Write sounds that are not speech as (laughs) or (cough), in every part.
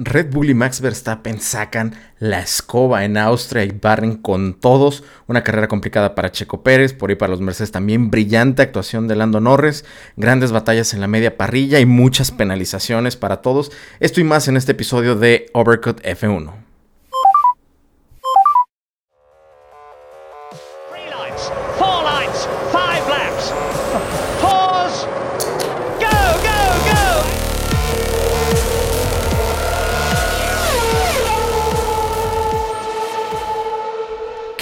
Red Bull y Max Verstappen sacan la escoba en Austria y barren con todos. Una carrera complicada para Checo Pérez, por ahí para los Mercedes también brillante actuación de Lando Norris, grandes batallas en la media parrilla y muchas penalizaciones para todos. Esto y más en este episodio de Overcut F1.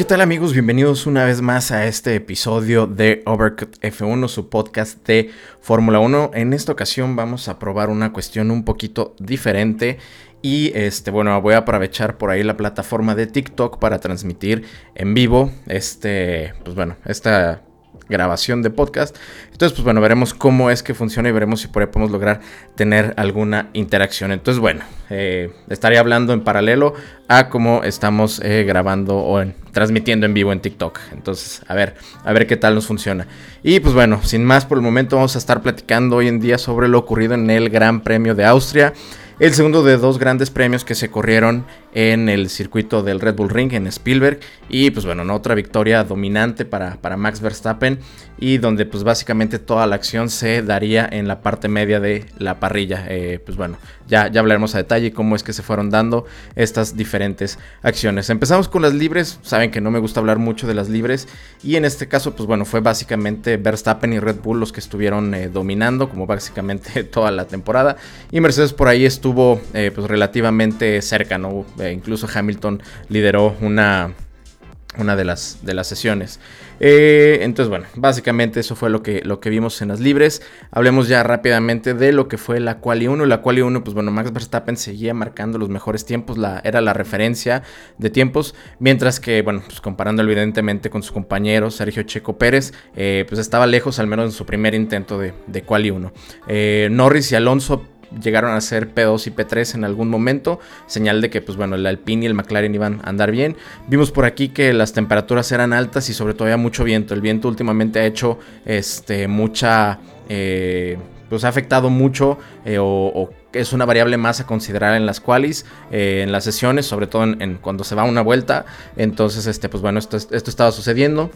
Tal amigos? Bienvenidos una vez más a este episodio de Overcut F1, su podcast de Fórmula 1. En esta ocasión vamos a probar una cuestión un poquito diferente y este bueno, voy a aprovechar por ahí la plataforma de TikTok para transmitir en vivo este pues bueno, esta grabación de podcast. Entonces, pues bueno, veremos cómo es que funciona y veremos si por ahí podemos lograr tener alguna interacción. Entonces, bueno, eh, estaría hablando en paralelo a cómo estamos eh, grabando o transmitiendo en vivo en TikTok. Entonces, a ver, a ver qué tal nos funciona. Y pues bueno, sin más por el momento vamos a estar platicando hoy en día sobre lo ocurrido en el Gran Premio de Austria el segundo de dos grandes premios que se corrieron en el circuito del Red Bull Ring en Spielberg y pues bueno, otra victoria dominante para, para, Max Verstappen y donde pues básicamente toda la acción se daría en la parte media de la parrilla. Eh, pues bueno, ya, ya hablaremos a detalle cómo es que se fueron dando estas diferentes acciones. Empezamos con las libres, saben que no me gusta hablar mucho de las libres y en este caso pues bueno, fue básicamente Verstappen y Red Bull los que estuvieron eh, dominando como básicamente (laughs) toda la temporada y Mercedes por ahí estuvo eh, pues relativamente cerca, ¿no? Eh, incluso Hamilton lideró una, una de, las, de las sesiones. Eh, entonces, bueno, básicamente eso fue lo que, lo que vimos en las libres. Hablemos ya rápidamente de lo que fue la Quali 1. La Quali 1, pues bueno, Max Verstappen seguía marcando los mejores tiempos, la, era la referencia de tiempos, mientras que, bueno, pues comparando evidentemente con su compañero Sergio Checo Pérez, pues estaba lejos al menos en su primer intento de, de Quali 1. Norris y Alonso llegaron a ser P2 y P3 en algún momento, señal de que pues bueno, el Alpine y el McLaren iban a andar bien. Vimos por aquí que las temperaturas eran altas y sobre todo había mucho viento. El viento últimamente ha hecho este, mucha... Eh, pues ha afectado mucho eh, o, es una variable más a considerar en las qualis, eh, en las sesiones, sobre todo en, cuando se va una vuelta. Entonces, este, pues bueno, esto, esto estaba sucediendo.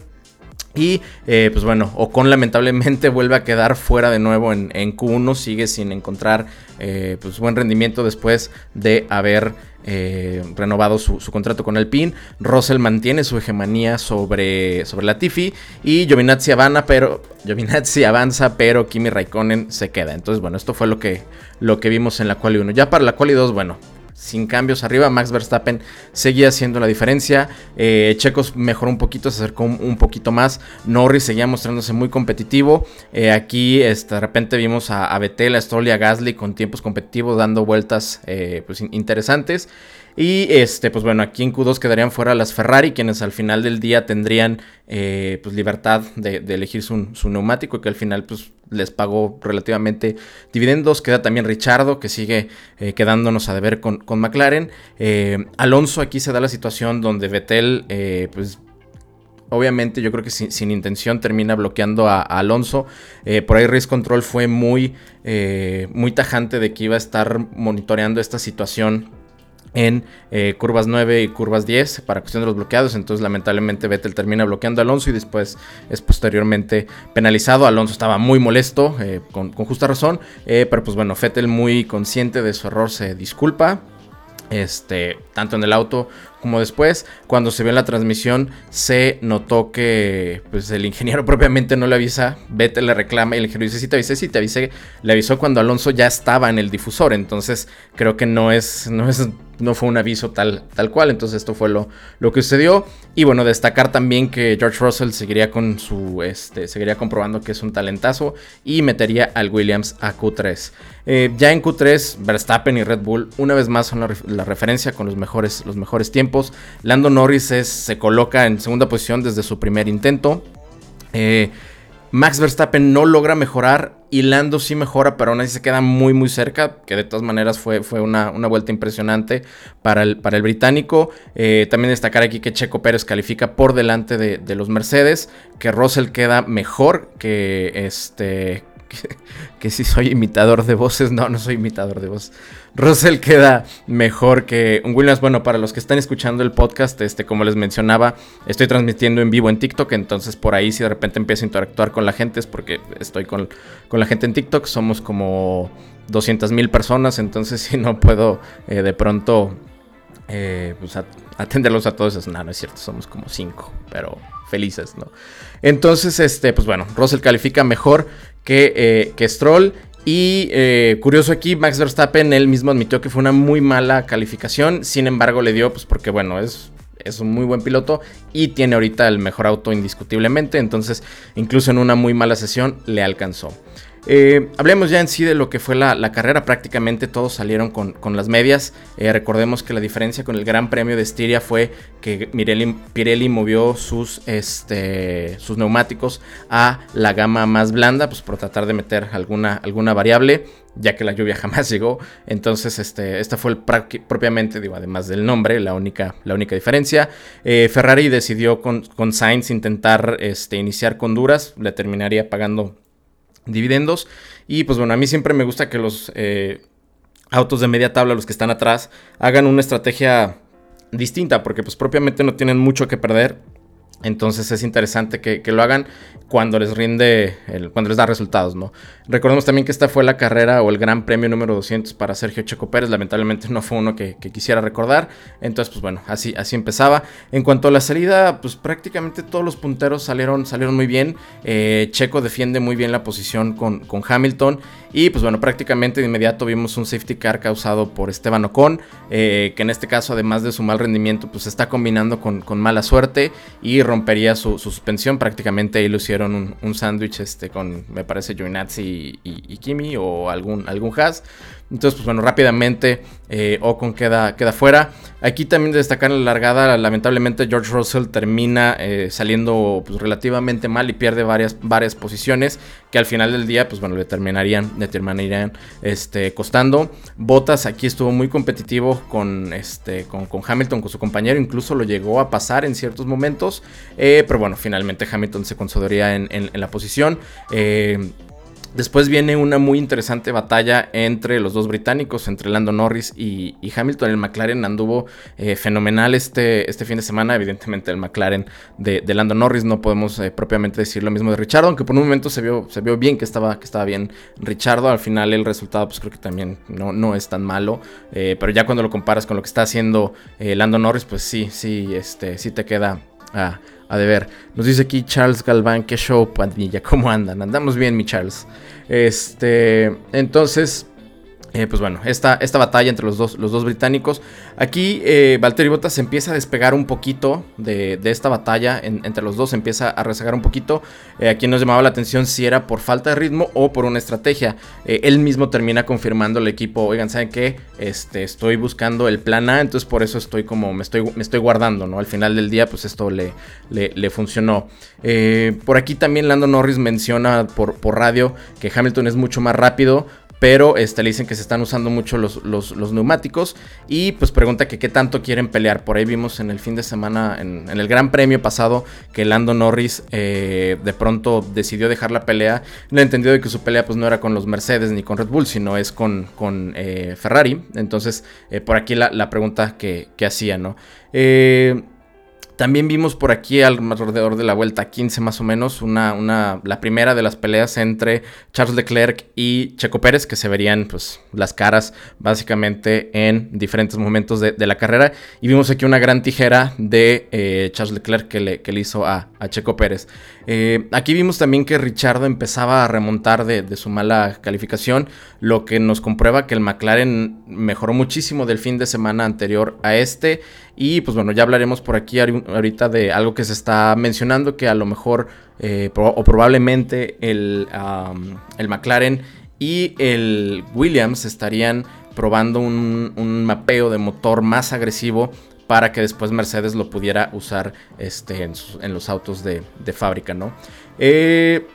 Y eh, pues bueno, Ocon lamentablemente (laughs) vuelve a quedar fuera de nuevo en, Q1, sigue sin encontrar eh, pues buen rendimiento después de haber eh, renovado su, contrato con Alpine. Russell mantiene su hegemonía sobre, sobre Latifi y Giovinazzi, avanza, pero, (laughs) Giovinazzi avanza, pero Kimi Raikkonen se queda. Entonces bueno, esto fue lo que, lo que vimos en la Quali 1. Ya para la Quali 2, bueno, sin cambios arriba. Max Verstappen seguía haciendo la diferencia. Eh, Checos mejoró un poquito, se acercó un, poquito más. Norris seguía mostrándose muy competitivo. Eh, aquí este, de repente vimos a, a Vettel, a Stroll a Gasly con tiempos competitivos dando vueltas eh, pues, interesantes. Y este, pues bueno, aquí en Q2 quedarían fuera las Ferrari, quienes al final del día tendrían eh, pues libertad de, elegir su, neumático y que al final pues les pagó relativamente dividendos. Queda también Richardo, que sigue eh, quedándonos a deber con, con McLaren. Eh, Alonso aquí se da la situación donde Vettel pues obviamente yo creo que sin, intención termina bloqueando a, Alonso. por ahí Race Control fue muy, muy tajante de que iba a estar monitoreando esta situación en eh, curvas 9 y curvas 10 para cuestión de los bloqueados. Entonces, lamentablemente, Vettel termina bloqueando a Alonso y después es posteriormente penalizado. Alonso estaba muy molesto, eh, con, justa razón, eh, pero pues bueno, Vettel muy consciente de su error se disculpa. Este, tanto en el auto como después, cuando se ve en la transmisión, se notó que pues, el ingeniero (laughs) propiamente no le avisa. Vettel le reclama y el ingeniero dice: Sí, te avisé, sí, te avisé. Le avisó cuando Alonso ya estaba en el difusor. Entonces, creo que no es, no es no fue un aviso tal, tal cual. Entonces esto fue lo, lo que sucedió. Y bueno, destacar también que George Russell seguiría con su, este, seguiría comprobando que es un talentazo y metería al Williams a Q3. Eh, ya en Q3, Verstappen y Red Bull una vez más son la, referencia con los mejores, los mejores tiempos. Lando Norris se coloca en segunda posición desde su primer intento. Eh, Max Verstappen no logra mejorar y Lando sí mejora, pero aún así se queda muy muy cerca, que de todas maneras fue, fue una, vuelta impresionante para el, para el británico. Eh, también destacar aquí que Checo Pérez califica por delante de, los Mercedes, que Russell queda mejor que, este, que, si soy imitador de voces. No, no soy imitador de voces. Russell queda mejor que un Williams. Bueno, para los que están escuchando el podcast, este, como les mencionaba, estoy transmitiendo en vivo en TikTok. Entonces, por ahí, si de repente empiezo a interactuar con la gente, es porque estoy con, la gente en TikTok. Somos como 200 mil personas. Entonces, (laughs) si no puedo eh, de pronto eh, pues atenderlos a todos. No, no es cierto, somos como 5, pero felices, ¿no? Entonces, este, pues bueno, Russell califica mejor que, eh, que Stroll. Y eh, curioso aquí, Max Verstappen, él mismo admitió que fue una muy mala calificación. Sin embargo, le dio, pues porque bueno, es, es un muy buen piloto y tiene ahorita el mejor auto indiscutiblemente. Entonces, incluso en una muy mala sesión, le alcanzó. Eh, hablemos ya en sí de lo que fue la, carrera. Prácticamente todos salieron con, las medias. Eh, recordemos que la diferencia con el Gran Premio de Estiria fue que Pirelli movió sus, este, sus neumáticos a la gama más blanda, pues por tratar de meter alguna, alguna variable, ya que la lluvia (laughs) jamás llegó. Entonces, este, esta fue propiamente, digo, además del nombre, la única, la única diferencia. Eh, Ferrari decidió con, con Sainz intentar este, iniciar con duras, le terminaría pagando dividendos. Y pues bueno, a mí siempre me gusta que los eh, autos de media tabla, los que están atrás, hagan una estrategia distinta, porque pues propiamente no tienen mucho que perder entonces es interesante que, lo hagan cuando les rinde, cuando les da resultados, ¿no? Recordemos también que esta fue la carrera o el gran premio número 200 para Sergio Checo Pérez. Lamentablemente no fue uno que, quisiera recordar. Entonces, pues bueno, así, así empezaba. En cuanto a la salida, pues prácticamente todos los punteros salieron, salieron muy bien. Eh, Checo defiende muy bien la posición con, con Hamilton. Y pues bueno, prácticamente de inmediato vimos un safety car causado por Esteban Ocon, eh, que en este caso, además de su mal rendimiento, pues está combinando con, mala suerte y rompería su, suspensión. Prácticamente ahí lo hicieron un, sándwich este, con, me parece, Giovinazzi y, Kimi o algún, algún Haas. Entonces, pues bueno, rápidamente eh, Ocon queda, queda fuera. Aquí también destacar la largada, lamentablemente George Russell termina eh, saliendo pues, relativamente mal y pierde varias, varias posiciones que al final del día, pues bueno, le terminarían, le terminarían este, costando. Bottas aquí estuvo muy competitivo con, este, con, Hamilton, con su compañero, incluso lo llegó a pasar en ciertos momentos, eh, pero bueno, finalmente Hamilton se consolidaría en, en la posición. Eh, Después viene una muy interesante batalla entre los dos británicos, entre Lando Norris y, Hamilton. El McLaren anduvo eh, fenomenal este, este fin de semana. Evidentemente el McLaren de, Lando Norris no podemos eh, propiamente decir lo mismo de Richardo, aunque por un momento se vio, se vio bien que estaba, que estaba bien Richardo. Al final el resultado pues creo que también no, no es tan malo. Eh, pero ya cuando lo comparas con lo que está haciendo Lando Norris, pues sí, sí, este, sí te queda... a ver, Nos dice aquí Charles Galván, qué show, pandilla, ¿cómo andan? Andamos bien, mi Charles. Este, entonces, eh, pues bueno, esta, esta batalla entre los dos, los dos británicos. Aquí eh, Valtteri Bottas empieza a despegar un poquito de, esta batalla entre los dos, empieza a rezagar un poquito. Eh, aquí nos llamaba la atención si era por falta de ritmo o por una estrategia. Eh, él mismo termina confirmando al equipo, oigan, ¿saben qué? Este, estoy buscando el plan A, entonces por eso estoy como, me estoy, me estoy guardando, ¿no? Al final del día, pues esto le, le, funcionó. por aquí también Lando Norris menciona por, por radio que Hamilton es mucho más rápido, pero este, le dicen que se están usando mucho los, neumáticos y pues pregunta que qué tanto quieren pelear. Por ahí vimos en el fin de semana, en, el Gran Premio pasado, que Lando Norris eh, de pronto decidió dejar la pelea. No entendido de que su pelea pues no era con los Mercedes ni con Red Bull, sino es con, con eh, Ferrari. Entonces, eh, por aquí la, pregunta que, que hacía, ¿no? Eh, también vimos por aquí alrededor de la vuelta 15 más o menos una, una, la primera de las peleas entre Charles Leclerc y Checo Pérez que se verían pues las caras básicamente en diferentes momentos de, la carrera y vimos aquí una gran tijera de eh, Charles Leclerc que le, que le hizo a, a Checo Pérez. Eh, aquí vimos también que Richardo empezaba a remontar de, su mala calificación, lo que nos comprueba que el McLaren mejoró muchísimo del fin de semana anterior a este. Y pues bueno, ya hablaremos por aquí ahorita de algo que se está mencionando, que a lo mejor eh, o probablemente el, el, McLaren y el Williams estarían probando un mapeo de motor más agresivo para que después Mercedes lo pudiera usar este, en, los autos de, fábrica, ¿no? Eh,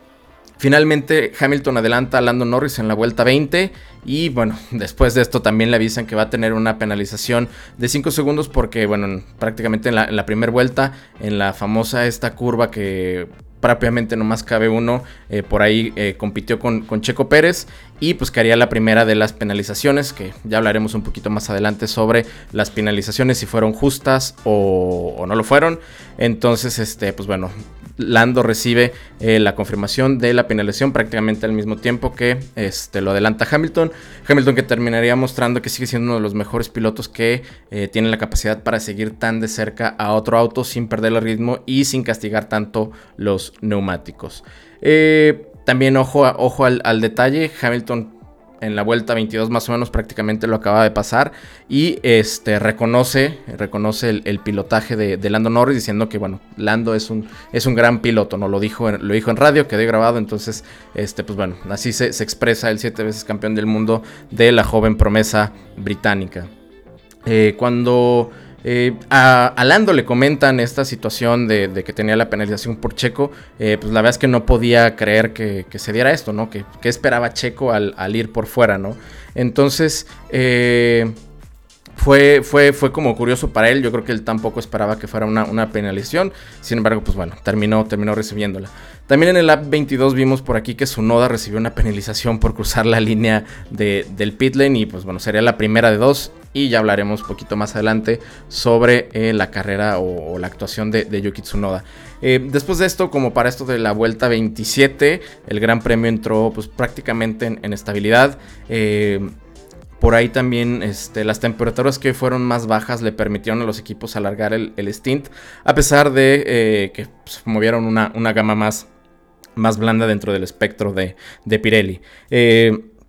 finalmente Hamilton adelanta a Lando Norris en la vuelta 20 y bueno, (laughs) después de esto también le avisan que va a tener una penalización de 5 segundos porque bueno, prácticamente en la, primera vuelta, en la famosa esta curva que propiamente nomás cabe uno, eh, por ahí eh, compitió con, con, Checo Pérez y pues que haría la primera de las penalizaciones, que ya hablaremos un poquito más adelante sobre las penalizaciones, si fueron justas o, no lo fueron. Entonces, este, pues bueno, Lando recibe eh, la confirmación de la penalización prácticamente al mismo tiempo que este, lo adelanta Hamilton. Hamilton que terminaría mostrando que sigue siendo uno de los mejores pilotos que eh, tiene la capacidad para seguir tan de cerca a otro auto sin perder el ritmo y sin castigar tanto los neumáticos. Eh, también ojo, ojo al, al, detalle, Hamilton en la vuelta 22 más o menos prácticamente lo acaba de pasar y este reconoce reconoce el, pilotaje de, Lando Norris diciendo que bueno Lando es un es un gran piloto no lo dijo lo dijo en radio quedó grabado entonces este pues bueno así se, se expresa el siete veces campeón del mundo de la joven promesa británica. Eh, cuando eh, a, Lando le comentan esta situación de, que tenía la penalización por Checo. Eh, pues la verdad es que no podía creer que, se diera esto, ¿no? Que, esperaba Checo al, ir por fuera, ¿no? Entonces, eh, fue, fue, fue como curioso para él. Yo creo que él tampoco esperaba que fuera una, penalización. Sin embargo, pues bueno, terminó, terminó recibiéndola. También en el App 22 vimos por aquí que Sunoda recibió una penalización por cruzar la línea del pit lane. Y pues bueno, sería la primera de dos y ya hablaremos poquito más adelante sobre eh, la carrera o, la actuación de, Yuki Tsunoda. Eh, después de esto, como para esto de la vuelta 27, el Gran Premio entró pues prácticamente en, estabilidad. Eh, por ahí también este, las temperaturas que fueron más bajas le permitieron a los equipos alargar el, stint, a pesar de que pues, movieron una, gama más, más blanda dentro del espectro de, de Pirelli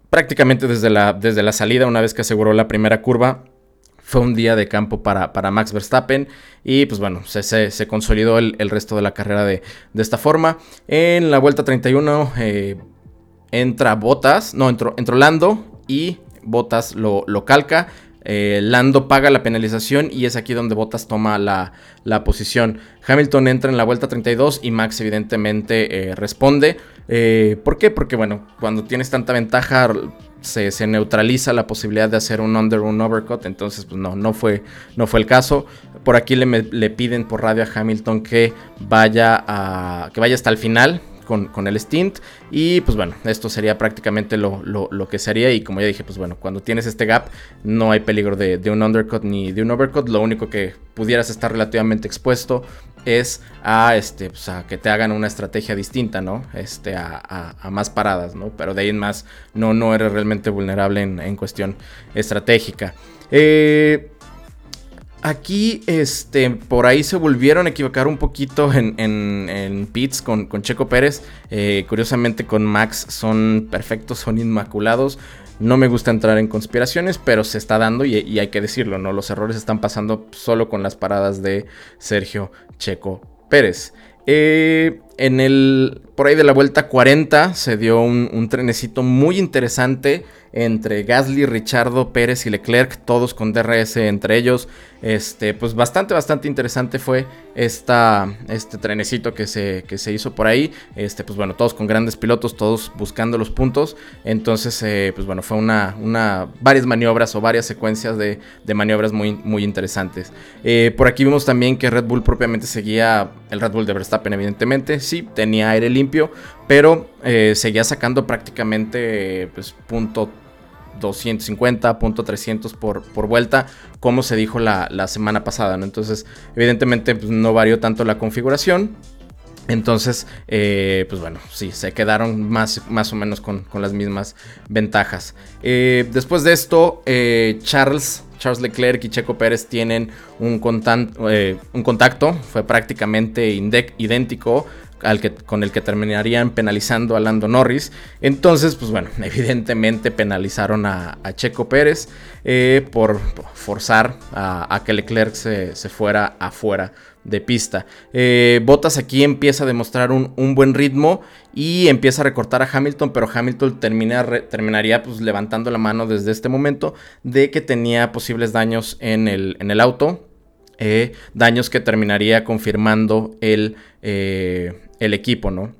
prácticamente desde la, desde la salida, una vez que aseguró la primera curva, fue un día de campo para, para Max Verstappen y pues bueno, se, se, consolidó el, resto de la carrera de, esta forma. En la vuelta 31 eh, entra Botas, no, entró, entró Lando y Botas lo, lo calca. Eh, Lando paga la penalización y es aquí donde Bottas toma la, posición. Hamilton entra en la vuelta 32 y Max evidentemente eh, responde. Eh, ¿Por qué? Porque bueno, cuando tienes tanta ventaja se, neutraliza la posibilidad de hacer un under, un overcut. Entonces, pues no, no fue, no fue el caso. Por aquí le, le piden por radio a Hamilton que vaya, a, que vaya hasta el final con, el stint. Y pues bueno, esto sería prácticamente lo, que sería. Y como ya dije, pues bueno, cuando tienes este gap, no hay peligro de, un undercut ni de un overcut. Lo único que pudieras estar relativamente expuesto es a, este, pues a que te hagan una estrategia distinta, ¿no? Este, a, más paradas, ¿no? Pero de ahí en más no, no eres realmente vulnerable en, en cuestión estratégica. Eh, Aquí, este, por ahí se volvieron a equivocar un poquito (laughs) en, en, pits con, Checo Pérez. Eh, curiosamente con Max son perfectos, son inmaculados. No me gusta entrar en conspiraciones, pero se está dando y, y, hay que decirlo, ¿no? Los errores están pasando solo con las paradas de Sergio Checo Pérez. Eh, en el, por ahí de la vuelta 40 se dio un, trenecito muy interesante entre Gasly, Richardo, Pérez y Leclerc, todos con DRS entre ellos. Este, pues bastante, bastante interesante fue esta, este trenecito que se, que se hizo por ahí. Este, pues bueno, todos con grandes pilotos, todos buscando los puntos. Entonces, eh, pues bueno, fue una, una, varias maniobras o varias secuencias de, maniobras muy, muy interesantes. Eh, por aquí vimos también que Red Bull propiamente seguía el Red Bull de Verstappen, evidentemente sí, tenía aire limpio, pero eh, seguía sacando prácticamente pues, punto 250, punto 300 por, por vuelta, como se dijo la, semana pasada. Entonces, evidentemente, pues, no varió tanto la configuración. Entonces, eh, pues bueno, sí, se quedaron más, más o menos con, las mismas ventajas. Eh, después de esto, Charles Charles Leclerc y Checo Pérez tienen un, un contacto, fue prácticamente idéntico que, con el que terminarían penalizando a Lando Norris. Entonces, pues bueno, (laughs) evidentemente penalizaron a, Checo Pérez eh, por forzar a, que Leclerc se, fuera afuera de pista. Eh, Bottas aquí empieza a demostrar un, buen ritmo y empieza a recortar a Hamilton, pero Hamilton terminaría pues, levantando la mano desde este momento de que tenía posibles daños en el, en el auto. Eh, daños que terminaría confirmando el, el equipo, ¿no?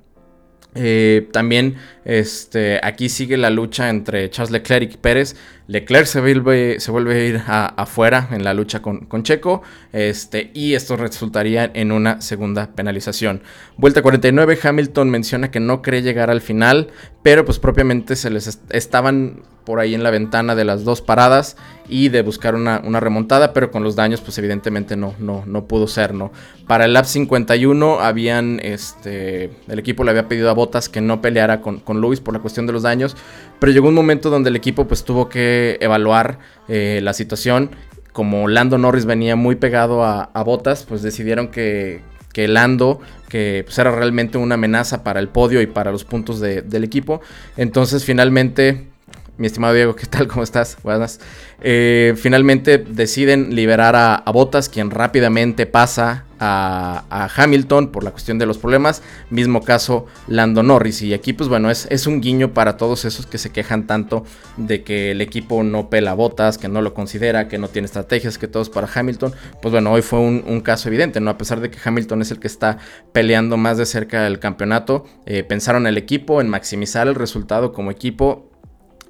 Eh, también este, aquí sigue la lucha entre Charles Leclerc y Pérez. Leclerc se vuelve, se vuelve a ir afuera en la lucha con, con, Checo este, y esto resultaría en una segunda penalización. Vuelta 49, Hamilton menciona que no cree llegar al final, pero pues propiamente se les estaban por ahí en la ventana de las dos paradas y de buscar una, remontada, pero con los daños pues evidentemente no, no, no pudo ser, ¿no? Para el lap 51 habían, este, el equipo le había pedido a Botas que no peleara con, con Luis por la cuestión de los daños, pero llegó un momento donde el equipo pues tuvo que evaluar eh, la situación como Lando Norris venía muy pegado a, Botas, pues decidieron que, que Lando, que pues, era realmente una amenaza para el podio y para los puntos del equipo. Entonces finalmente mi estimado Diego, ¿qué tal? ¿Cómo estás? Buenas. Eh, finalmente deciden liberar a, a, Bottas, quien rápidamente pasa a, Hamilton por la cuestión de los problemas. Mismo caso Lando Norris. Y aquí, pues bueno, es, es, un guiño para todos esos que se quejan tanto de que el equipo no pela Botas, que no lo considera, que no tiene estrategias, que todo es para Hamilton. Pues bueno, hoy fue un, caso evidente, ¿no? A pesar de que Hamilton es el que está peleando más de cerca el campeonato, eh, pensaron el equipo en maximizar el resultado como equipo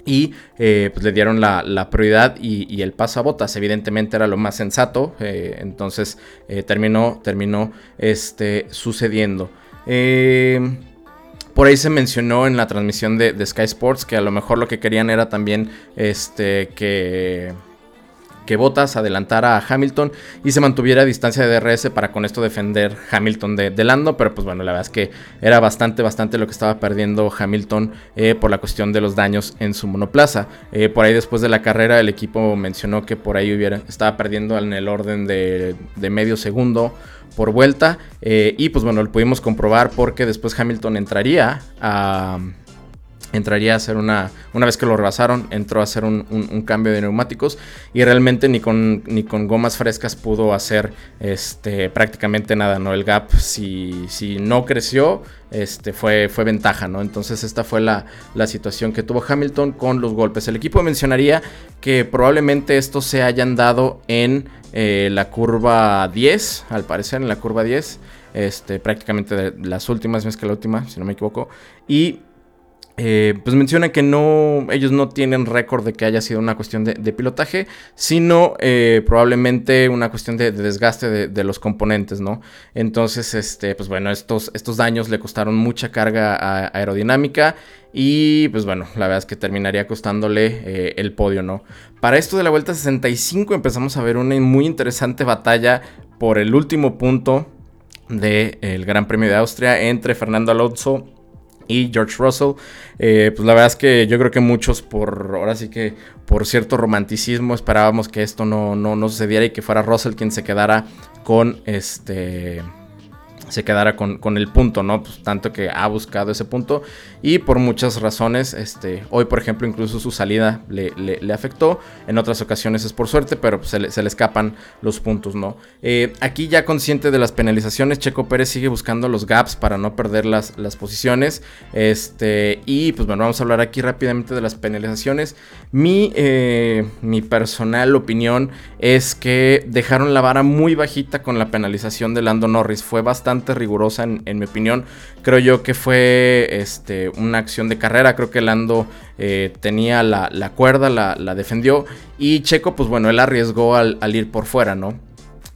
y eh, pues le dieron la, prioridad y, el paso a botas. Evidentemente era lo más sensato. Eh, entonces eh, terminó, terminó este, sucediendo. por ahí se mencionó en la transmisión de, de, Sky Sports que a lo mejor lo que querían era también este, que que Bottas adelantara a Hamilton y se mantuviera a distancia de DRS para con esto defender Hamilton de, Lando, pero pues bueno, la verdad es que era bastante, bastante lo que estaba perdiendo Hamilton eh, por la cuestión de los daños en su monoplaza. Eh, por ahí después de la carrera el equipo mencionó que por ahí hubiera, estaba perdiendo en el orden de, medio segundo por vuelta eh, y pues bueno, lo pudimos comprobar porque después Hamilton entraría a entraría a hacer una, una vez que lo rebasaron, entró a hacer un, cambio de neumáticos y realmente ni con, ni con gomas frescas pudo hacer este, prácticamente nada, ¿no? El gap si, si no creció, este, fue, fue ventaja, ¿no? Entonces esta fue la, situación que tuvo Hamilton con los golpes. El equipo mencionaría que probablemente estos se hayan dado en eh, la curva 10, al parecer en la curva 10, este, prácticamente de las últimas, más que la última, si no me equivoco, y eh, pues menciona que no, ellos no tienen récord de que haya sido una cuestión de, pilotaje, sino eh, probablemente una cuestión de, desgaste de, los componentes, ¿no? Entonces, este, pues bueno, estos, estos daños le costaron mucha carga aerodinámica y pues bueno, la verdad es que terminaría costándole eh, el podio, ¿no? Para esto de la vuelta 65 empezamos a ver una muy interesante batalla por el último punto del Gran Premio de Austria entre Fernando Alonso y George Russell. Eh, pues la verdad es que yo creo que muchos por, ahora sí que por cierto romanticismo esperábamos que esto no, no, no sucediera y que fuera Russell quien se quedara con este se quedara con, el punto, ¿no? Pues tanto que ha buscado ese punto y por muchas razones, este, hoy por ejemplo incluso su salida le, afectó, en otras ocasiones es por suerte, pero pues, se, le, escapan los puntos, ¿no? Eh, aquí ya consciente de las penalizaciones, Checo Pérez sigue buscando los gaps para no perder las, las posiciones, este, y pues bueno, vamos a hablar aquí rápidamente de las penalizaciones. Mi, eh, mi personal opinión es que dejaron la vara muy bajita con la penalización de Lando Norris, fue bastante rigurosa en, mi opinión. Creo yo que fue este, una acción de carrera. Creo que Lando eh, tenía la, cuerda, la, defendió. Y Checo, pues bueno, él arriesgó al, ir por fuera, ¿no?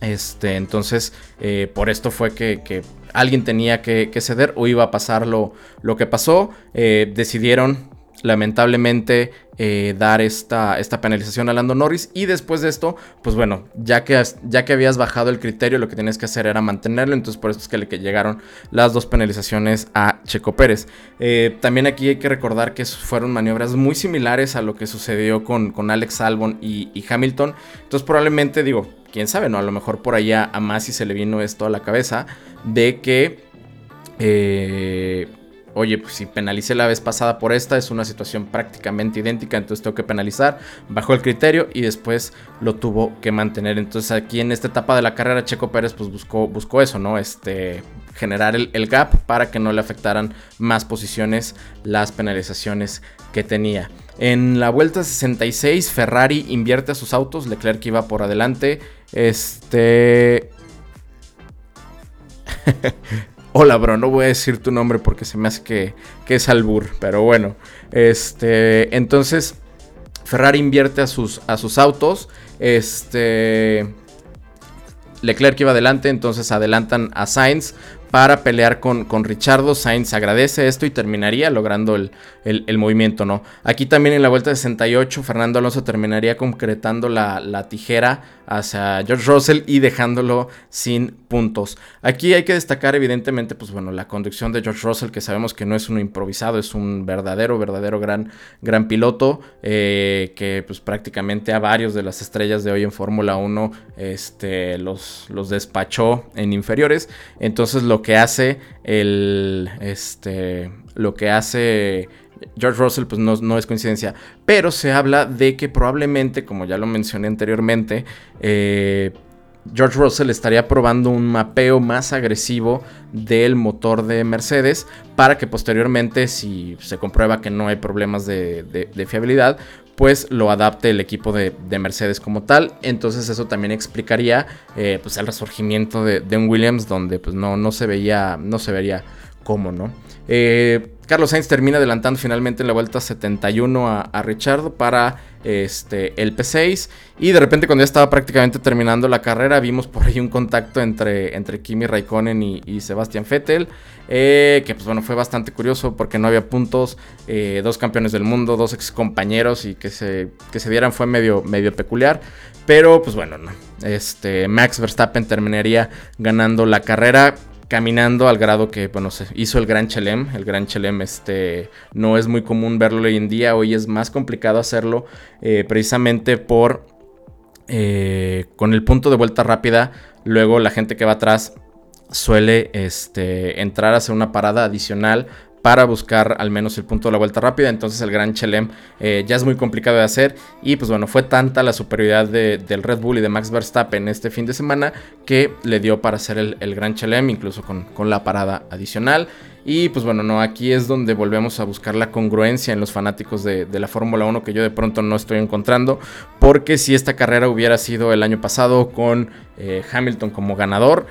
Este, entonces, eh, por esto fue que, alguien tenía que, ceder o iba a pasar lo, lo que pasó. Eh, decidieron lamentablemente eh, dar esta, esta penalización a Lando Norris. Y después de esto, pues bueno, ya que, ya que habías bajado el criterio, lo que tienes que hacer era mantenerlo. Entonces por eso es que le llegaron las dos penalizaciones a Checo Pérez. Eh, también aquí hay que recordar que fueron maniobras muy similares a lo que sucedió con, con Alex Albon y, Hamilton. Entonces probablemente digo, quién sabe, ¿no? A lo mejor por allá a Masi se le vino esto a la cabeza de que... Eh, oye, pues si penalicé la vez pasada por esta, es una situación prácticamente idéntica, entonces tengo que penalizar, bajó el criterio y después lo tuvo que mantener. Entonces aquí en esta etapa de la carrera, Checo Pérez pues buscó, buscó eso, ¿no? Este, generar el, gap para que no le afectaran más posiciones las penalizaciones que tenía. En la vuelta 66, Ferrari invierte a sus autos, Leclerc iba por adelante, este... (laughs) Hola, bro, no voy a decir tu nombre porque se me hace que, es albur, pero bueno. Este, entonces, Ferrari invierte a sus, a sus autos. Este. Leclerc iba adelante, entonces adelantan a Sainz para pelear con, con Richardo. Sainz agradece esto y terminaría logrando el, movimiento, ¿no? Aquí también en la vuelta 68, Fernando Alonso terminaría concretando la, la tijera hacia George Russell y dejándolo sin puntos. Aquí hay que destacar evidentemente, pues bueno, la conducción de George Russell, que sabemos que no es uno improvisado, es un verdadero, verdadero gran, gran piloto, eh, que pues prácticamente a varios de las estrellas de hoy en Fórmula 1 este, los, los despachó en inferiores. Entonces lo que hace el, este, lo que hace George Russell pues no, es coincidencia, pero se habla de que probablemente, como ya lo mencioné anteriormente, eh, George Russell estaría probando un mapeo más agresivo del motor de Mercedes para que posteriormente, si se comprueba que no hay problemas de, fiabilidad, pues lo adapte el equipo de, Mercedes como tal. Entonces eso también explicaría eh, pues el resurgimiento de, un Williams donde pues no, no se veía, no se vería cómo, ¿no? Eh, Carlos Sainz termina adelantando finalmente en la vuelta 71 a, a Richard para este, el P6. Y de repente cuando ya estaba prácticamente terminando la carrera, vimos por ahí un contacto entre, entre Kimi Raikkonen y, Sebastian Vettel. Eh, que pues bueno, fue bastante curioso porque no había puntos. Eh, dos campeones del mundo, dos ex compañeros y que se, que se dieran fue medio, medio peculiar. Pero pues bueno, no. Este, Max Verstappen terminaría ganando la carrera caminando al grado que, bueno, se hizo el Gran Chelem. El Gran Chelem este, no es muy común verlo hoy en día, hoy es más complicado hacerlo eh, precisamente por... Eh, con el punto de vuelta rápida, luego la gente que va atrás suele este, entrar a hacer una parada adicional para buscar al menos el punto de la vuelta rápida. Entonces el Gran Chelem eh, ya es muy complicado de hacer. Y pues bueno, fue tanta la superioridad del Red Bull y de Max Verstappen este fin de semana que le dio para hacer el, Gran Chelem, incluso con, la parada adicional. Y pues bueno, no, aquí es donde volvemos a buscar la congruencia en los fanáticos de, la Fórmula 1 que yo de pronto no estoy encontrando. Porque si esta carrera hubiera sido el año pasado con eh, Hamilton como ganador,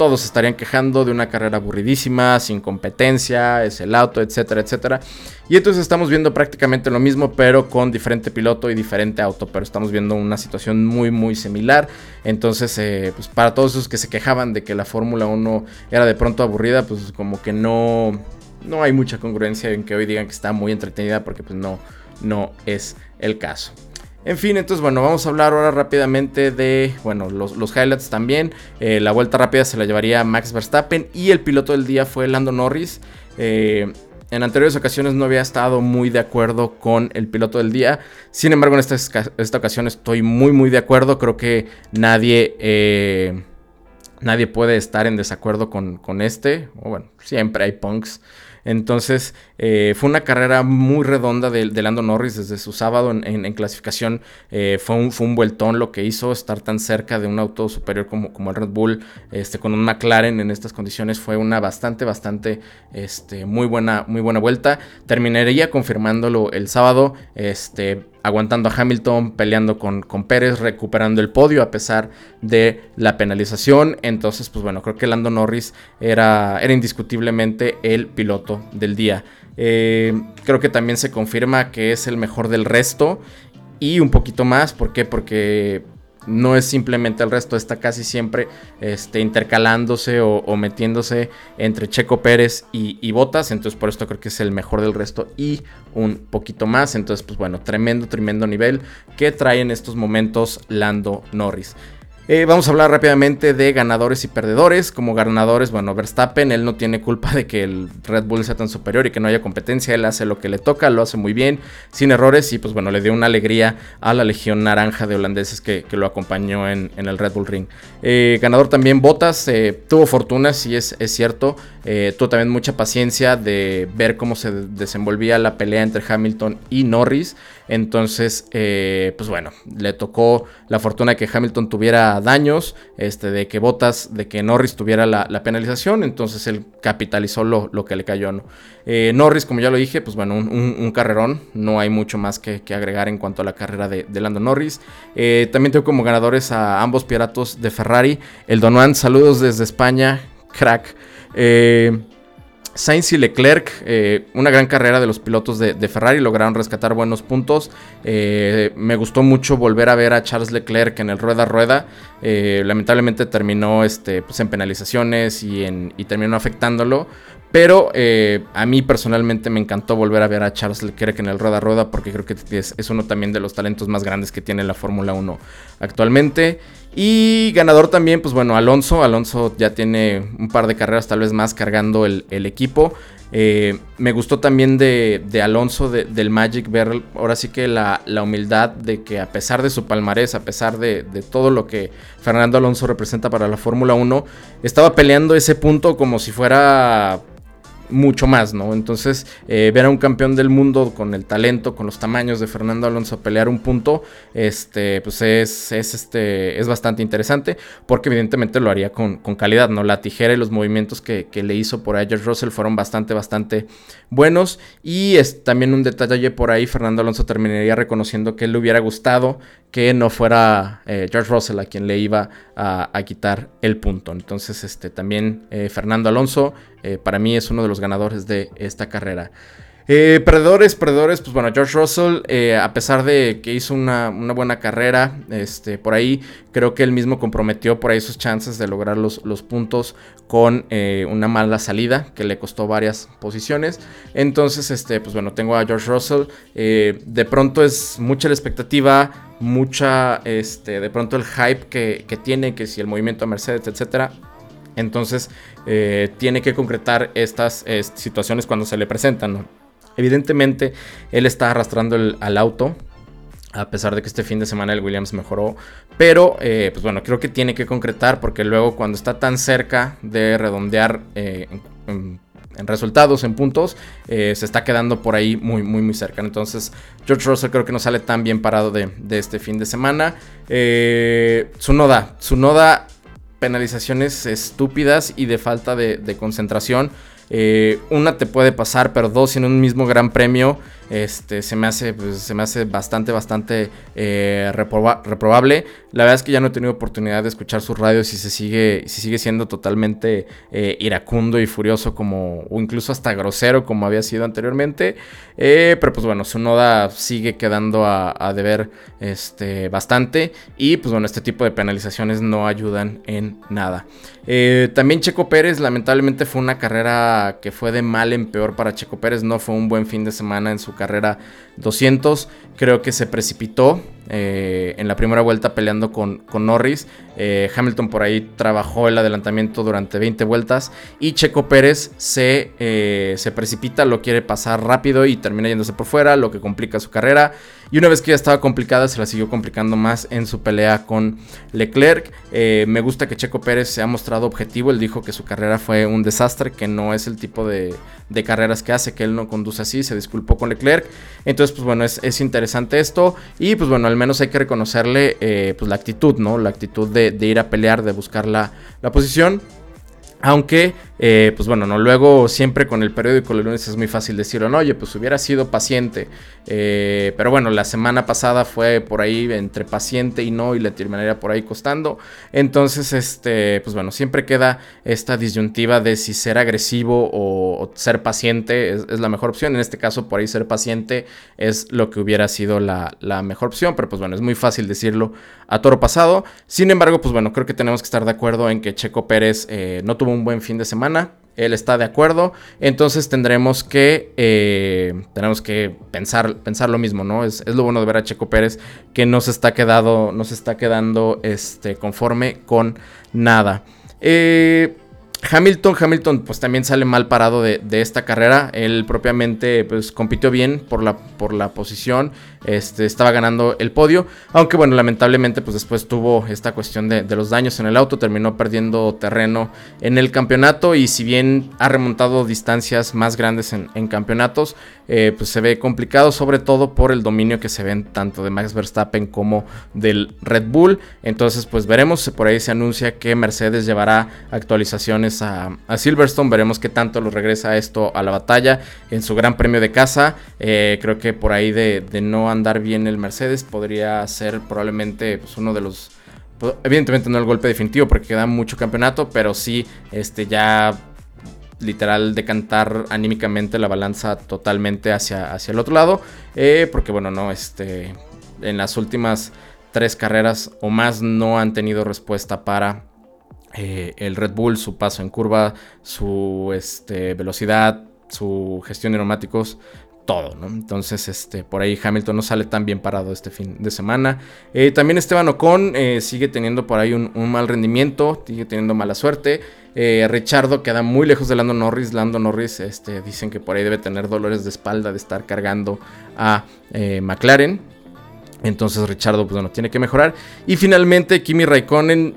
todos estarían quejando de una carrera aburridísima, sin competencia, es el auto, etcétera, etcétera. Y entonces estamos viendo prácticamente lo mismo, pero con diferente piloto y diferente auto. Pero estamos viendo una situación muy, muy similar. Entonces, eh, pues para todos esos que se quejaban de que la Fórmula 1 era de pronto aburrida, pues como que no, no hay mucha congruencia en que hoy digan que está muy entretenida, porque pues no, no es el caso. En fin, entonces bueno, vamos a hablar ahora rápidamente de, bueno, los, highlights también. Eh, la vuelta rápida se la llevaría Max Verstappen y el piloto del día fue Lando Norris. Eh, en anteriores ocasiones no había estado muy de acuerdo con el piloto del día. Sin embargo, en esta, ocasión estoy muy, muy de acuerdo. Creo que nadie, eh, nadie puede estar en desacuerdo con, con este. O bueno, siempre hay punks. Entonces, eh, fue una carrera muy redonda de, Lando Norris desde su sábado en, clasificación. Eh, fue, un, fue un vueltón lo que hizo estar tan cerca de un auto superior como, como el Red Bull, este, con un McLaren en estas condiciones. Fue una bastante, bastante, este, muy buena, muy buena vuelta. Terminaría confirmándolo el sábado. Este, aguantando a Hamilton, peleando con, con, Pérez, recuperando el podio a pesar de la penalización. Entonces, pues bueno, creo que Lando Norris era, era indiscutiblemente el piloto del día. Eh, creo que también se confirma que es el mejor del resto y un poquito más. ¿Por qué? Porque no es simplemente el resto, está casi siempre este, intercalándose o, metiéndose entre Checo Pérez y, y, Botas. Entonces, por esto creo que es el mejor del resto y un poquito más. Entonces, pues bueno, tremendo, tremendo nivel que trae en estos momentos Lando Norris. Eh, vamos a hablar rápidamente de ganadores y perdedores. Como ganadores, bueno, Verstappen, él no tiene culpa de que el Red Bull sea tan superior y que no haya competencia. Él hace lo que le toca, lo hace muy bien, sin errores. Y pues bueno, le dio una alegría a la legión naranja de holandeses que, lo acompañó en, el Red Bull Ring. Eh, ganador también Botas, eh, tuvo fortuna, sí es, es cierto. tuvo también mucha paciencia de ver cómo se desenvolvía la pelea entre Hamilton y Norris. Entonces, pues bueno, le tocó la fortuna que Hamilton tuviera daños, este, de que Botas, de que Norris tuviera la, penalización, entonces él capitalizó lo, que le cayó. ¿no? Eh, Norris, como ya lo dije, pues bueno, un, carrerón, no hay mucho más que, agregar en cuanto a la carrera de, Lando Norris. Eh, también tengo como ganadores a ambos piratos de Ferrari, el Donuan, saludos desde España, crack. Eh, Sainz y Leclerc, eh, una gran carrera de los pilotos de, Ferrari, lograron rescatar buenos puntos. Eh, me gustó mucho volver a ver a Charles Leclerc en el rueda rueda. Eh, lamentablemente terminó este, pues en penalizaciones y, terminó afectándolo. Pero a mí personalmente me encantó volver a ver a Charles Leclerc en el rueda rueda porque creo que es, es uno también de los talentos más grandes que tiene la Fórmula 1 actualmente. Y ganador también, pues bueno, Alonso. Alonso ya tiene un par de carreras tal vez más cargando el, equipo. Eh, me gustó también de, Alonso, del Magic, ver ahora sí que la, humildad de que a pesar de su palmarés, a pesar de, de todo lo que Fernando Alonso representa para la Fórmula 1, estaba peleando ese punto como si fuera mucho más, ¿no? Entonces, eh, ver a un campeón del mundo con el talento, con los tamaños de Fernando Alonso pelear un punto, este, pues es, es, este, es bastante interesante, porque evidentemente lo haría con, calidad, ¿no? La tijera y los movimientos que, le hizo por ahí Russell fueron bastante, bastante buenos. Y es también un detalle por ahí, Fernando Alonso terminaría reconociendo que le hubiera gustado que no fuera eh, George Russell a quien le iba a, quitar el punto. Entonces, este, también eh, Fernando Alonso eh, para mí es uno de los ganadores de esta carrera. Perdedores, perdedores, pues bueno, George Russell, a pesar de que hizo una, buena carrera, este, por ahí creo que él mismo comprometió por ahí sus chances de lograr los, puntos con una mala salida que le costó varias posiciones. Entonces, este, pues bueno, tengo a George Russell. de pronto es mucha la expectativa, mucha, este, de pronto el hype que, tiene, que si el movimiento de Mercedes, etcétera. Entonces, eh, tiene que concretar estas situaciones cuando se le presentan. Evidentemente, él está arrastrando al auto. A pesar de que este fin de semana el Williams mejoró. Pero, eh, pues bueno, creo que tiene que concretar. Porque luego, cuando está tan cerca de redondear eh, en resultados, en puntos, eh, se está quedando por ahí muy, muy, muy cerca. Entonces, George Russell creo que no sale tan bien parado de, este fin de semana. Tsunoda, Tsunoda, penalizaciones estúpidas y de falta de, concentración. Eh, una te puede pasar, pero dos en un mismo gran premio. Este, se me hace, pues, se me hace bastante, bastante eh, reprobable. La verdad es que ya no he tenido oportunidad de escuchar sus radios y se sigue, si sigue siendo totalmente eh, iracundo y furioso como, o incluso hasta grosero como había sido anteriormente. Eh, pero pues bueno, su noda sigue quedando a, a, deber este, bastante y pues bueno, este tipo de penalizaciones no ayudan en nada. también Checo Pérez, lamentablemente fue una carrera que fue de mal en peor para Checo Pérez, no fue un buen fin de semana en su carrera 200. Creo que se precipitó eh, en la primera vuelta peleando con, con Norris. Eh, Hamilton por ahí trabajó el adelantamiento durante 20 vueltas. Y Checo Pérez se, eh, se precipita, lo quiere pasar rápido y termina yéndose por fuera, lo que complica su carrera. Y una vez que ya estaba complicada, se la siguió complicando más en su pelea con Leclerc. me gusta que Checo Pérez se ha mostrado objetivo. Él dijo que su carrera fue un desastre, que no es el tipo de, carreras que hace, que él no conduce así. Se disculpó con Leclerc. Entonces, pues bueno, es, es interesante esto. Y pues bueno, al menos hay que reconocerle eh, pues la actitud, ¿no? La actitud de, ir a pelear, de buscar la posición. Aunque, eh, pues bueno, no luego siempre con el periódico el lunes es muy fácil decirlo, no, oye, pues hubiera sido paciente. Eh, pero bueno, la semana pasada fue por ahí entre paciente y no y le terminaría por ahí costando. Entonces, este, pues bueno, siempre queda esta disyuntiva de si ser agresivo o, ser paciente es, la mejor opción. En este caso, por ahí ser paciente es lo que hubiera sido la, mejor opción. Pero pues bueno, es muy fácil decirlo a toro pasado. Sin embargo, pues bueno, creo que tenemos que estar de acuerdo en que Checo Pérez eh, no tuvo un buen fin de semana. Él está de acuerdo. Entonces tendremos que, eh, tenemos que pensar, pensar lo mismo, ¿no? Es, lo bueno de ver a Checo Pérez que no se está, quedado, no se está quedando este, conforme con nada. Eh, Hamilton, Hamilton pues también sale mal parado de, esta carrera. Él propiamente pues compitió bien por la, por la posición. Este, estaba ganando el podio. Aunque bueno, lamentablemente pues después tuvo esta cuestión de, los daños en el auto. Terminó perdiendo terreno en el campeonato. Y si bien ha remontado distancias más grandes en, campeonatos, eh, pues se ve complicado. Sobre todo por el dominio que se ven tanto de Max Verstappen como del Red Bull. Entonces pues veremos. Por ahí se anuncia que Mercedes llevará actualizaciones a, Silverstone. Veremos qué tanto lo regresa esto a la batalla en su gran premio de casa. Eh, creo que por ahí de, no andar bien el Mercedes podría ser probablemente pues, uno de los... Pues, evidentemente no el golpe definitivo porque queda mucho campeonato, pero sí este, ya literal decantar anímicamente la balanza totalmente hacia, hacia el otro lado. Eh, porque bueno, no, este, en las últimas tres carreras o más no han tenido respuesta para eh, el Red Bull, su paso en curva, su este, velocidad, su gestión de neumáticos todo, ¿no? Entonces, este, por ahí Hamilton no sale tan bien parado este fin de semana. Eh, también Esteban Ocon eh, sigue teniendo por ahí un, mal rendimiento, sigue teniendo mala suerte. Eh, Richardo queda muy lejos de Lando Norris. Lando Norris, este, dicen que por ahí debe tener dolores de espalda de estar cargando a McLaren. Entonces Richardo, pues bueno, tiene que mejorar. Y finalmente Kimi Raikkonen,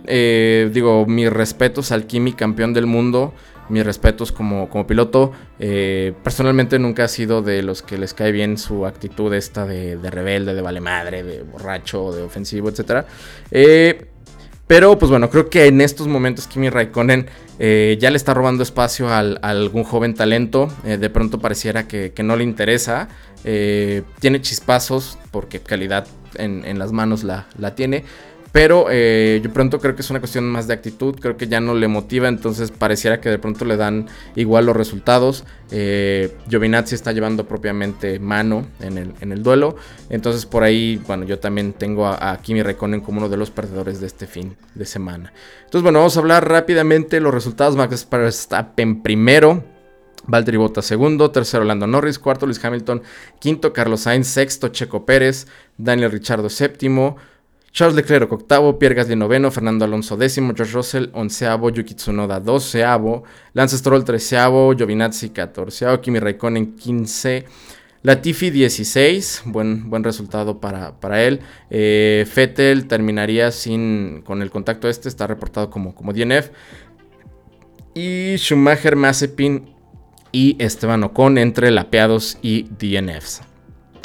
digo, mis respetos al Kimi, campeón del mundo mis respetos como, como piloto. Eh, personalmente nunca ha sido de los que les cae bien su actitud esta de, rebelde, de vale madre, de borracho, de ofensivo, etc. Eh, pero pues bueno, creo que en estos momentos Kimi Raikkonen eh, ya le está robando espacio a algún joven talento. de pronto pareciera que, no le interesa. tiene chispazos porque calidad en, en las manos la, la tiene pero eh, yo pronto creo que es una cuestión más de actitud, creo que ya no le motiva, entonces pareciera que de pronto le dan igual los resultados. Eh, Giovinazzi está llevando propiamente mano en el, en el, duelo, entonces por ahí, bueno, yo también tengo a, Kimi Raikkonen como uno de los perdedores de este fin de semana. Entonces, bueno, vamos a hablar rápidamente los resultados. Max Verstappen primero. Valtteri Bottas segundo, tercero Lando Norris, cuarto Luis Hamilton, quinto Carlos Sainz, sexto Checo Pérez, Daniel Richardo séptimo, Charles Leclerc octavo, Pierre Gasly noveno, Fernando Alonso décimo, George Russell onceavo, Yuki Tsunoda doceavo, Lance Stroll treceavo, Giovinazzi catorceavo, Kimi Raikkonen quince, Latifi 16, buen, buen resultado para, para él. Eh, Fettel terminaría sin, con el contacto este, está reportado como, como DNF. Y Schumacher, Mazepin y Esteban Ocon entre lapeados y DNFs.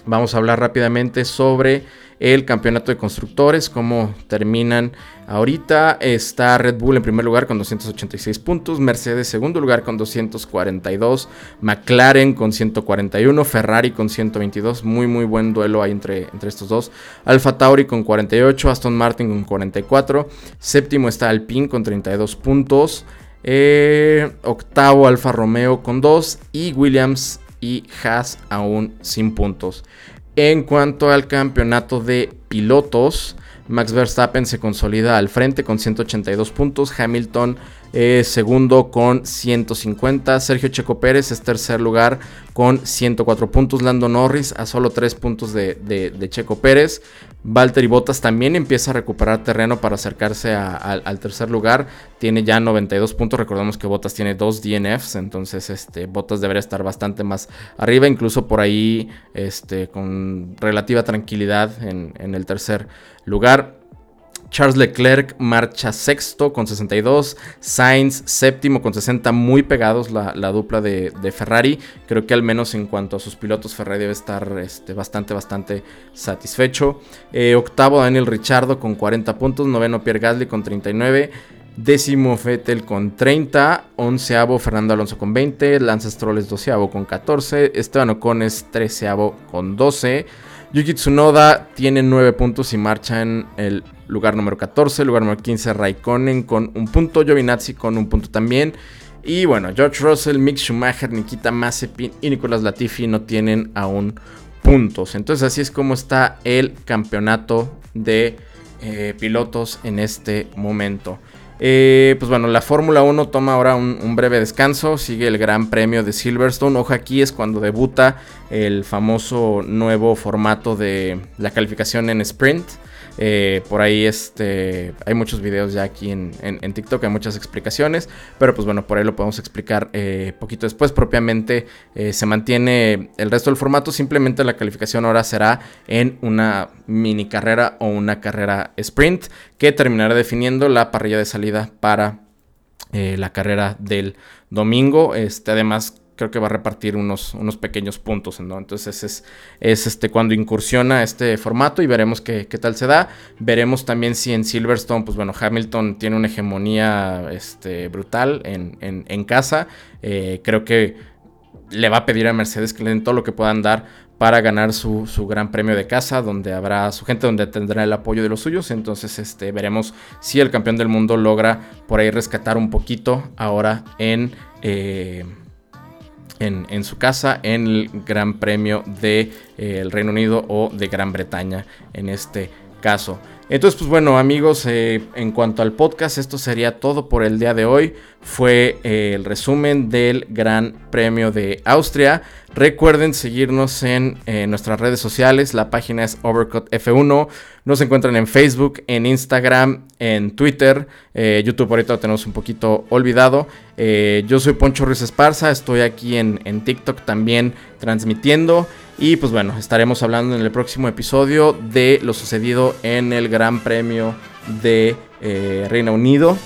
Vamos a hablar rápidamente sobre el campeonato de constructores, cómo terminan ahorita. Está Red Bull en primer lugar con 286 puntos, Mercedes segundo lugar con 242, McLaren con 141, Ferrari con 122, muy muy buen duelo ahí entre, entre estos dos. Alfa Tauri con 48, Aston Martin con 44, séptimo está Alpine con 32 puntos. Eh, octavo Alfa Romeo con 2 y Williams y Haas aún sin puntos. En cuanto al campeonato de pilotos, Max Verstappen se consolida al frente con 182 puntos, Hamilton eh, segundo con 150, Sergio Checo Pérez es tercer lugar con 104 puntos, Lando Norris a solo 3 puntos de, Checo Pérez, Valtteri Bottas también empieza a recuperar terreno para acercarse al tercer lugar, tiene ya 92 puntos, recordemos que Bottas tiene dos DNFs, entonces este, Bottas debería estar bastante más arriba, incluso por ahí este, con relativa tranquilidad en el tercer lugar. Charles Leclerc marcha sexto con 62, Sainz séptimo con 60, muy pegados la, dupla de, Ferrari. Creo que al menos en cuanto a sus pilotos, Ferrari debe estar este, bastante, bastante satisfecho. Eh, octavo Daniel Richardo con 40 puntos, noveno Pierre Gasly con 39. Décimo Fettel con 30, onceavo Fernando Alonso con 20, Lance Stroll es doceavo con 14, Esteban Ocon es treceavo con 12, Yuki Tsunoda tiene 9 puntos y marcha en el lugar número 14, lugar número 15 Raikkonen con un punto, Giovinazzi con un punto también. Y bueno, George Russell, Mick Schumacher, Nikita Mazepin y Nicolas Latifi no tienen aún puntos. Entonces así es como está el campeonato de eh, pilotos en este momento. Eh, pues bueno, la Fórmula 1 toma ahora un, un, breve descanso, sigue el Gran Premio de Silverstone. Ojo, aquí es cuando debuta el famoso nuevo formato de la calificación en sprint. Eh, por ahí este, hay muchos videos ya aquí en, TikTok, hay muchas explicaciones, pero pues bueno, por ahí lo podemos explicar eh, poquito después. Propiamente eh, se mantiene el resto del formato, simplemente la calificación ahora será en una mini carrera o una carrera sprint que terminará definiendo la parrilla de salida para la carrera del domingo. Este, además, creo que va a repartir unos, unos pequeños puntos, ¿no? Entonces es, es este, cuando incursiona este formato y veremos qué, tal se da. Veremos también si en Silverstone, pues bueno, Hamilton tiene una hegemonía este, brutal en, en, casa. Eh, creo que le va a pedir a Mercedes que le den todo lo que puedan dar para ganar su, gran premio de casa, donde habrá su gente, donde tendrá el apoyo de los suyos. Entonces este, veremos si el campeón del mundo logra por ahí rescatar un poquito ahora en... Eh, en, su casa en el Gran Premio del de, eh, Reino Unido o de Gran Bretaña en este caso. Entonces, pues bueno, amigos, eh, en cuanto al podcast, esto sería todo por el día de hoy. Fue eh, el resumen del Gran Premio de Austria. Recuerden seguirnos en nuestras redes sociales. La página es Overcut F1. Nos encuentran en Facebook, en Instagram, en Twitter. Eh, YouTube ahorita lo tenemos un poquito olvidado. yo soy Poncho Ruiz Esparza. Estoy aquí en TikTok también transmitiendo. Y pues bueno, estaremos hablando en el próximo episodio de lo sucedido en el Gran Premio de eh, Reino Unido.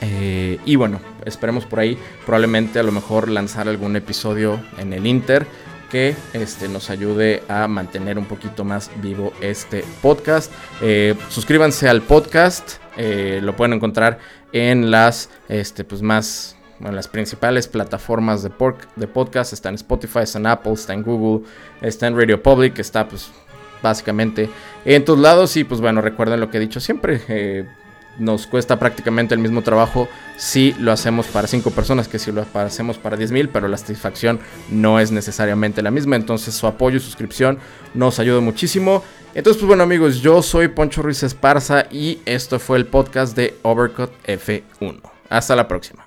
Eh, y bueno, esperemos por ahí probablemente a lo mejor lanzar algún episodio en el Inter que este, nos ayude a mantener un poquito más vivo este podcast. Eh, suscríbanse al podcast, lo pueden encontrar en las este, pues más bueno, las principales plataformas de, de podcast. Está en Spotify, está en Apple, está en Google, está en Radio Public, está pues básicamente en todos lados. Y pues bueno, recuerden lo que he dicho siempre. Eh, nos cuesta prácticamente el mismo trabajo si lo hacemos para 5 personas que si lo hacemos para 10 mil, pero la satisfacción no es necesariamente la misma. Entonces su apoyo y suscripción nos ayuda muchísimo. Entonces, pues bueno amigos, yo soy Poncho Ruiz Esparza y esto fue el podcast de Overcut F1. Hasta la próxima.